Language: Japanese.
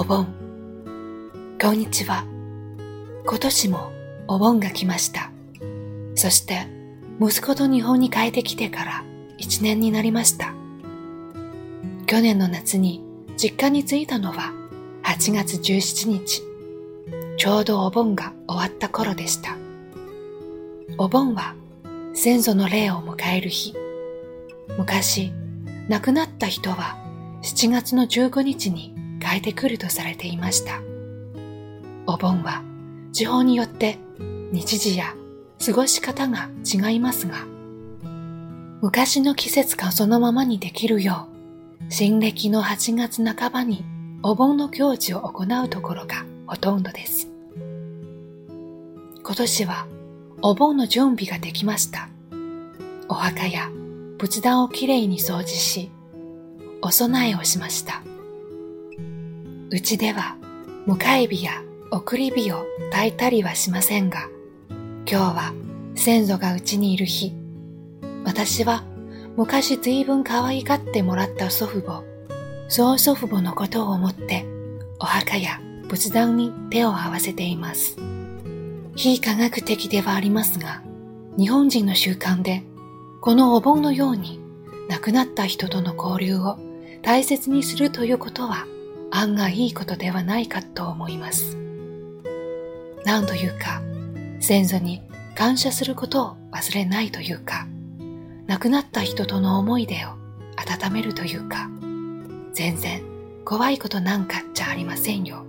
お盆。こんにちは。今年もお盆が来ました。そして息子と日本に帰ってきてから一年になりました。去年の夏に実家に着いたのは8月17日。ちょうどお盆が終わった頃でした。お盆は先祖の霊を迎える日。昔、亡くなった人は7月の15日にえてくるとされていました。お盆は地方によって日時や過ごし方が違いますが、昔の季節がそのままにできるよう、新暦の8月半ばにお盆の行事を行うところがほとんどです。今年はお盆の準備ができました。お墓や仏壇をきれいに掃除し、お供えをしました。うちでは迎え火や送り火を焚いたりはしませんが、今日は先祖がうちにいる日、私は昔随分可愛がってもらった祖父母、そう祖父母のことを思ってお墓や仏壇に手を合わせています。非科学的ではありますが、日本人の習慣で、このお盆のように亡くなった人との交流を大切にするということは案外いいことではないかと思います。何というか、先祖に感謝することを忘れないというか、亡くなった人との思い出を温めるというか、全然怖いことなんかじゃありませんよ。